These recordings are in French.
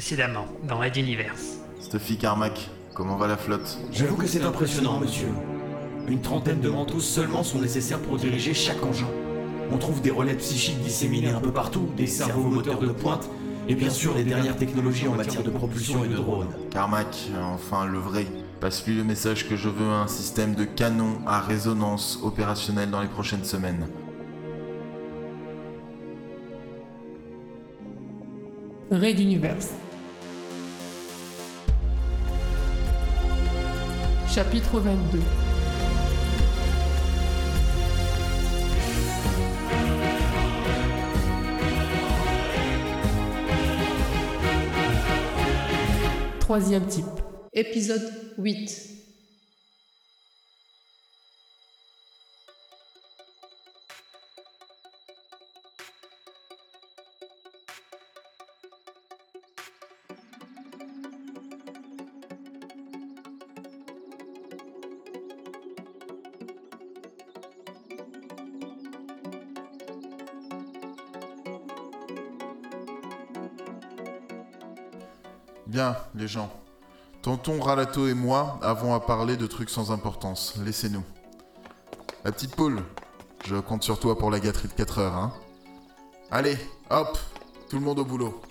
précédemment dans Red Universe. Stuffy Carmack, comment va la flotte? J'avoue que c'est impressionnant, monsieur. Une trentaine de manteaux seulement sont nécessaires pour diriger chaque engin. On trouve des relais psychiques disséminés un peu partout, des cerveaux moteurs de pointe, et bien sûr les dernières technologies en matière de propulsion et de drones. Carmack, enfin le vrai. Passe-lui le message que je veux un système de canon à résonance opérationnel dans les prochaines semaines. Raid Universe. Chapitre 22 Troisième type. Épisode 8. Bien, les gens. Tonton Ralato et moi avons à parler de trucs sans importance. Laissez-nous. La petite poule, je compte sur toi pour la gâterie de 4 heures, hein Allez, hop, tout le monde au boulot.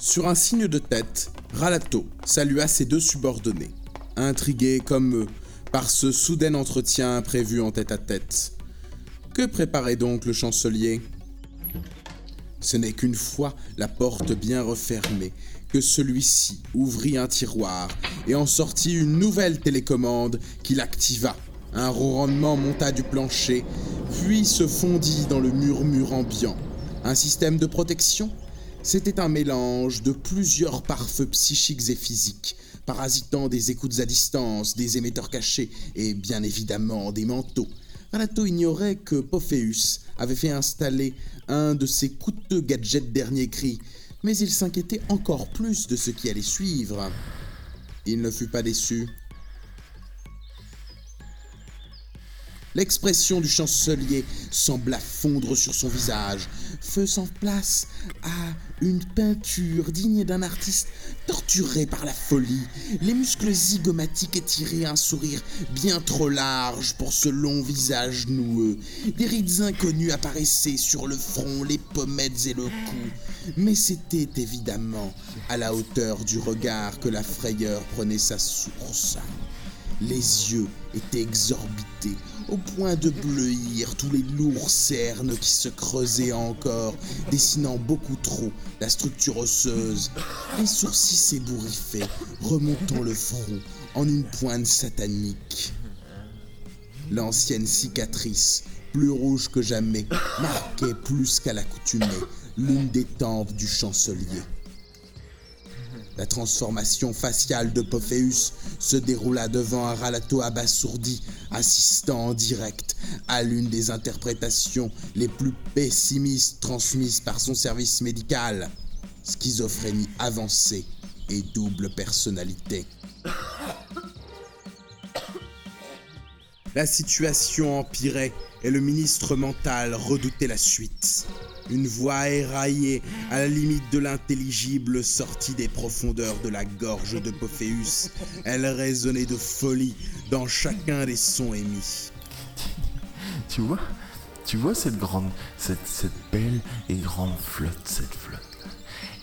Sur un signe de tête, Ralato salua ses deux subordonnés, intrigués comme eux par ce soudain entretien prévu en tête à tête. Que préparait donc le chancelier? Ce n'est qu'une fois la porte bien refermée que celui-ci ouvrit un tiroir et en sortit une nouvelle télécommande qu'il activa. Un ronronnement monta du plancher, puis se fondit dans le murmure ambiant. Un système de protection? C'était un mélange de plusieurs pare-feux psychiques et physiques, parasitant des écoutes à distance, des émetteurs cachés et bien évidemment des manteaux. Ralato ignorait que Pophéus avait fait installer un de ses coûteux gadgets dernier cri, mais il s'inquiétait encore plus de ce qui allait suivre. Il ne fut pas déçu. L'expression du chancelier sembla fondre sur son visage, faisant place à une peinture digne d'un artiste torturé par la folie, les muscles zygomatiques étirés, un sourire bien trop large pour ce long visage noueux. Des rides inconnues apparaissaient sur le front, les pommettes et le cou. Mais c'était évidemment à la hauteur du regard que la frayeur prenait sa source. Les yeux étaient exorbités, au point de bleuir tous les lourds cernes qui se creusaient encore, dessinant beaucoup trop la structure osseuse. Les sourcils s'ébouriffaient, remontant le front en une pointe satanique. L'ancienne cicatrice, plus rouge que jamais, marquait plus qu'à l'accoutumée l'une des tempes du chancelier. La transformation faciale de Pophéus se déroula devant un Ralato abasourdi, assistant en direct à l'une des interprétations les plus pessimistes transmises par son service médical. Schizophrénie avancée et double personnalité. La situation empirait et le ministre mental redoutait la suite. Une voix éraillée, à la limite de l'intelligible, sortit des profondeurs de la gorge de Pophéus. Elle résonnait de folie dans chacun des sons émis. Tu vois Tu vois cette grande, cette belle et grande flotte, cette flotte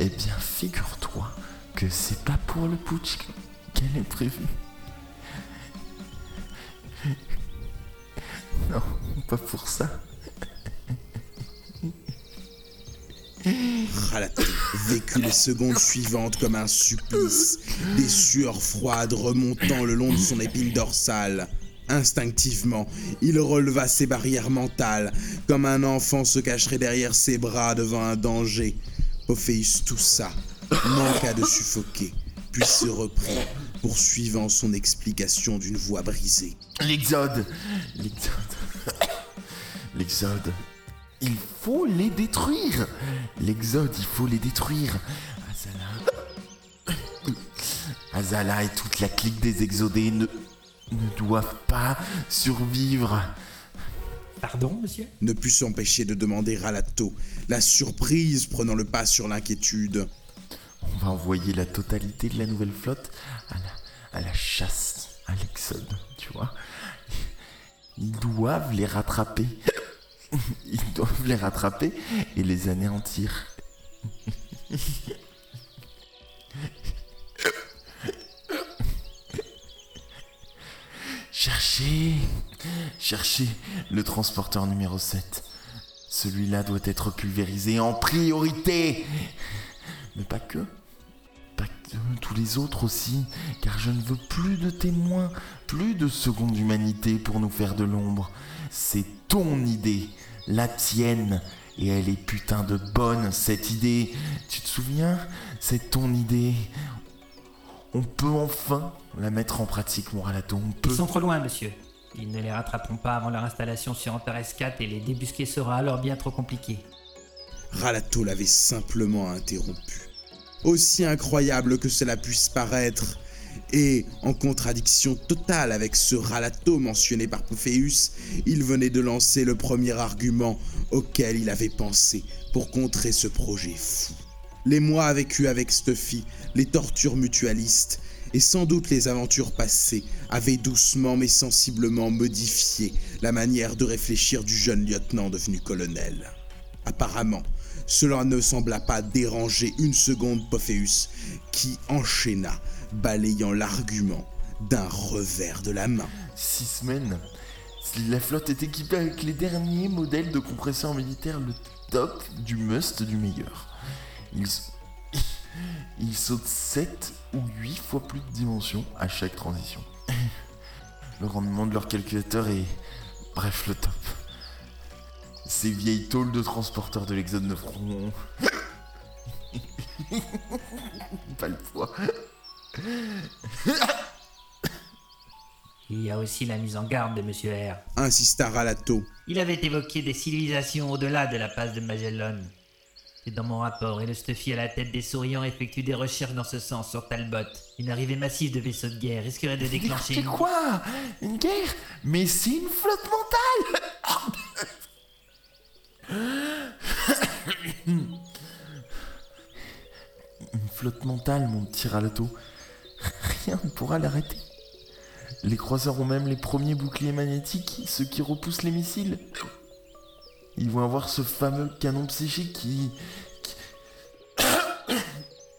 Eh bien, figure-toi que c'est pas pour le putsch qu'elle est prévue. Non, pas pour ça. Ralato vécut les secondes suivantes comme un supplice, des sueurs froides remontant le long de son épine dorsale. Instinctivement, il releva ses barrières mentales, comme un enfant se cacherait derrière ses bras devant un danger. Pophéus toussa, manqua de suffoquer, puis se reprit, poursuivant son explication d'une voix brisée. L'Exode. L'Exode. L'Exode. Il faut les détruire. L'Exode, il faut les détruire. Azala... Azala et toute la clique des exodés ne, ne doivent pas survivre. Pardon, monsieur? Ne put s'empêcher de demander Ralato, la surprise prenant le pas sur l'inquiétude. On va envoyer la totalité de la nouvelle flotte à la, chasse, à l'exode, tu vois. Ils doivent les rattraper. Ils doivent les rattraper et les anéantir. Cherchez, cherchez le transporteur numéro 7. Celui-là doit être pulvérisé en priorité. Mais pas que. Pas que tous les autres aussi. Car je ne veux plus de témoins, plus de seconde humanité pour nous faire de l'ombre. C'est ton idée, la tienne. Et elle est putain de bonne, cette idée. Tu te souviens? C'est ton idée. On peut enfin la mettre en pratique, mon ralato. On peut. Ils sont trop loin, monsieur. Ils ne les rattraperont pas avant leur installation sur Antares 4 et les débusquer sera alors bien trop compliqué. Ralato l'avait simplement interrompu. Aussi incroyable que cela puisse paraître, et en contradiction totale avec ce Ralato mentionné par Pophéus, il venait de lancer le premier argument auquel il avait pensé pour contrer ce projet fou. Les mois vécus avec Stuffy, les tortures mutualistes, et sans doute les aventures passées avaient doucement mais sensiblement modifié la manière de réfléchir du jeune lieutenant devenu colonel. Apparemment, cela ne sembla pas déranger une seconde Pophéus, qui enchaîna, balayant l'argument d'un revers de la main. Six semaines. La flotte est équipée avec les derniers modèles de compresseurs militaires, le top du must du meilleur. Ils, sautent 7 ou 8 fois plus de dimensions à chaque transition. Le rendement de leur calculateur est... Bref, le top. Ces vieilles tôles de transporteurs de l'Exode ne feront... Pas le poids. Il y a aussi la mise en garde de monsieur R. Insista Ralato. Il avait évoqué des civilisations au-delà de la passe de Magellan. C'est dans mon rapport, et le Stuffy à la tête des souriants effectue des recherches dans ce sens sur Talbot. Une arrivée massive de vaisseaux de guerre risquerait de déclencher... C'est quoi? Une guerre? Mais c'est une flotte mentale flotte mentale, mon petit Ralato. Rien ne pourra l'arrêter. Les croiseurs ont même les premiers boucliers magnétiques, ceux qui repoussent les missiles. Ils vont avoir ce fameux canon psychique qui... qui,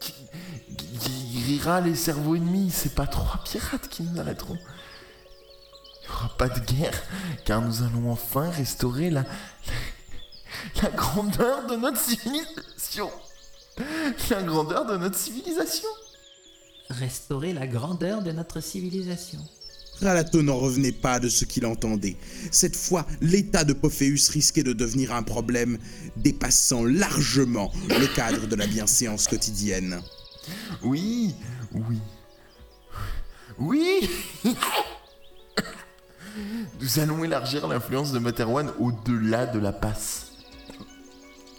qui- grillera les cerveaux ennemis. C'est pas trois pirates qui nous arrêteront. Il n'y aura pas de guerre, car nous allons enfin restaurer la, la, la grandeur de notre civilisation. La grandeur de notre civilisation. Restaurer la grandeur de notre civilisation. Ralato n'en revenait pas de ce qu'il entendait. Cette fois, l'état de Pophéus risquait de devenir un problème dépassant largement le cadre de la bienséance quotidienne. Oui, oui. Oui Nous allons élargir l'influence de Materwan au-delà de la passe.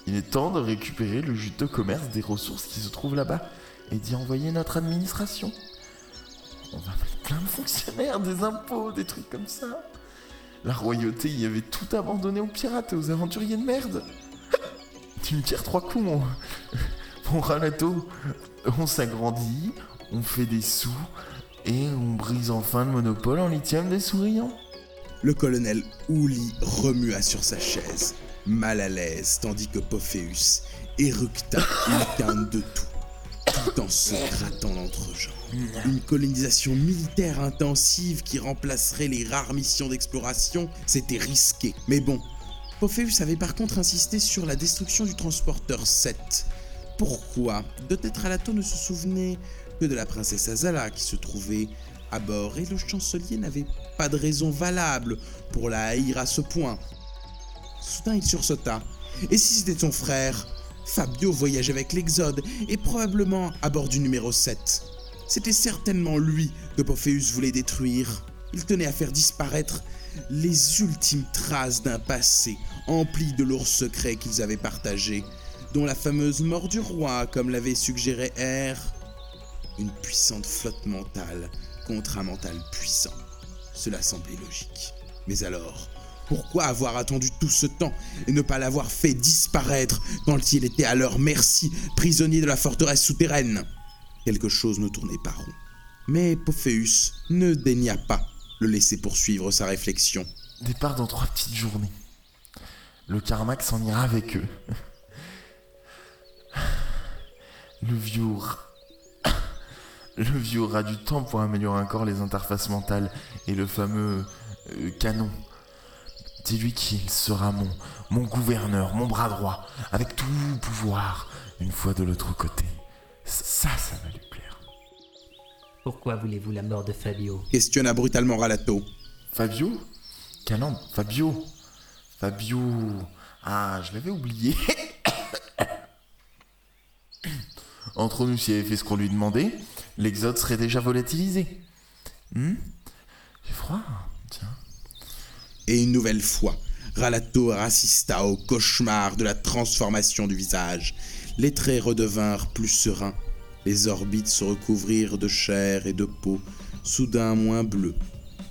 Il est temps de récupérer le juteux commerce des ressources qui se trouvent là-bas et d'y envoyer notre administration. On va mettre plein de fonctionnaires, des impôts, des trucs comme ça. La royauté y avait tout abandonné aux pirates et aux aventuriers de merde. Tu me tires trois coups, mon, mon. On s'agrandit, on fait des sous et on brise enfin le monopole en lithium des souriants. Le colonel Ouli remua sur sa chaise, mal à l'aise, tandis que Pophéus éructa une canne de tout, tout en se grattant l'entrejambe. Une colonisation militaire intensive qui remplacerait les rares missions d'exploration, c'était risqué. Mais bon, Pophéus avait par contre insisté sur la destruction du transporteur 7. Pourquoi? Peut-être Alato ne se souvenait que de la princesse Azala qui se trouvait à bord et le chancelier n'avait pas de raison valable pour la haïr à ce point. Soudain il sursauta. Et si c'était son frère? Fabio voyageait avec l'Exode et probablement à bord du numéro 7. C'était certainement lui que Pophéus voulait détruire. Il tenait à faire disparaître les ultimes traces d'un passé empli de lourds secrets qu'ils avaient partagés, dont la fameuse mort du roi, comme l'avait suggéré R. Une puissante flotte mentale contre un mental puissant. Cela semblait logique. Mais alors, pourquoi avoir attendu tout ce temps et ne pas l'avoir fait disparaître quand il était à leur merci, prisonnier de la forteresse souterraine? Quelque chose ne tournait pas rond. Mais Pophéus ne daigna pas le laisser poursuivre sa réflexion. Départ dans trois petites journées. Le Carmack s'en ira avec eux. Le vieux... aura du temps pour améliorer encore les interfaces mentales et le fameux euh, canon. Dis-lui qu'il sera mon, mon gouverneur, mon bras droit, avec tout pouvoir, une fois de l'autre côté. Ça, ça va lui plaire. Pourquoi voulez-vous la mort de Fabio? Questionna brutalement Ralato. Fabio? Canon, Fabio? Fabio. Ah, je l'avais oublié. Entre nous, s'il avait fait ce qu'on lui demandait, l'exode serait déjà volatilisé. Hmm? J'ai froid. Et une nouvelle fois, Ralato assista au cauchemar de la transformation du visage. Les traits redevinrent plus sereins. Les orbites se recouvrirent de chair et de peau, soudain moins bleues.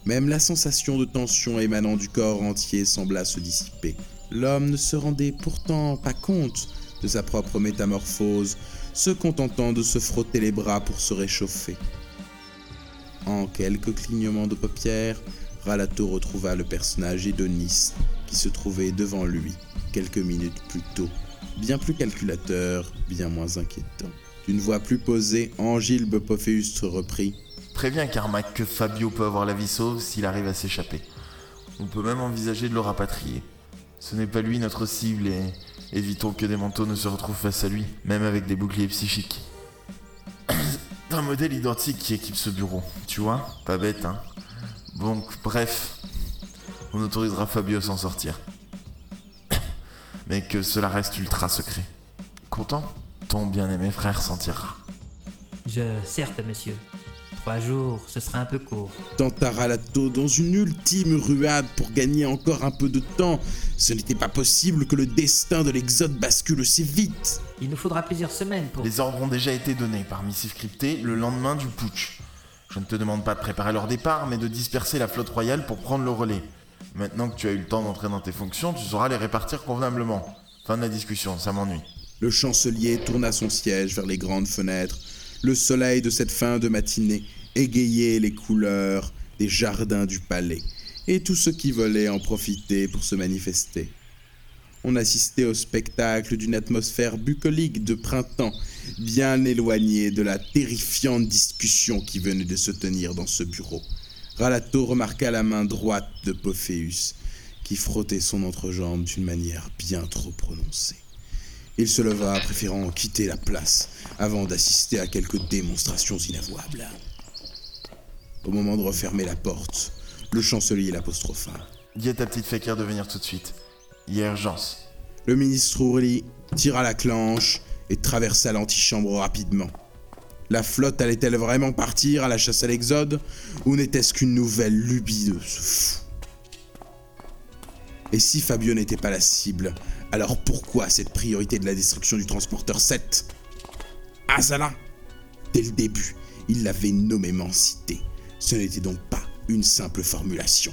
Même la sensation de tension émanant du corps entier sembla se dissiper. L'homme ne se rendait pourtant pas compte de sa propre métamorphose, se contentant de se frotter les bras pour se réchauffer. En quelques clignements de paupières, Ralato retrouva le personnage hédoniste qui se trouvait devant lui quelques minutes plus tôt, bien plus calculateur, bien moins inquiétant. D'une voix plus posée, Angilbe Pophéus reprit Préviens Carmack que Fabio peut avoir la vie sauve s'il arrive à s'échapper. On peut même envisager de le rapatrier. Ce n'est pas lui notre cible et évitons que des manteaux ne se retrouvent face à lui, même avec des boucliers psychiques. Un modèle identique qui équipe ce bureau, tu vois Pas bête, hein Donc, bref, on autorisera Fabio à s'en sortir. Mais que cela reste ultra secret. Content Ton bien-aimé frère s'en tirera. Je, certes, monsieur. Trois jours, ce sera un peu court. tenta Ralato dans une ultime ruade pour gagner encore un peu de temps. Ce n'était pas possible que le destin de l'Exode bascule si vite. Il nous faudra plusieurs semaines pour... Les ordres ont déjà été donnés par missive cryptée le lendemain du putsch. Je ne te demande pas de préparer leur départ, mais de disperser la flotte royale pour prendre le relais. Maintenant que tu as eu le temps d'entrer dans tes fonctions, tu sauras les répartir convenablement. Fin de la discussion, ça m'ennuie. Le chancelier tourna son siège vers les grandes fenêtres. Le soleil de cette fin de matinée égayait les couleurs des jardins du palais, et tous ceux qui veulent en profiter pour se manifester. On assistait au spectacle d'une atmosphère bucolique de printemps, bien éloignée de la terrifiante discussion qui venait de se tenir dans ce bureau. Ralato remarqua la main droite de Pophéus, qui frottait son entrejambe d'une manière bien trop prononcée. Il se leva, préférant quitter la place avant d'assister à quelques démonstrations inavouables. Au moment de refermer la porte, le chancelier l'apostropha. Dis à ta petite fakir de venir tout de suite. Le ministre Ourli tira la clenche et traversa l'antichambre rapidement. La flotte allait-elle vraiment partir à la chasse à l'exode ou n'était-ce qu'une nouvelle lubie de ce fou? Et si Fabio n'était pas la cible, alors pourquoi cette priorité de la destruction du transporteur 7 Azala Dès le début, il l'avait nommément cité. Ce n'était donc pas une simple formulation.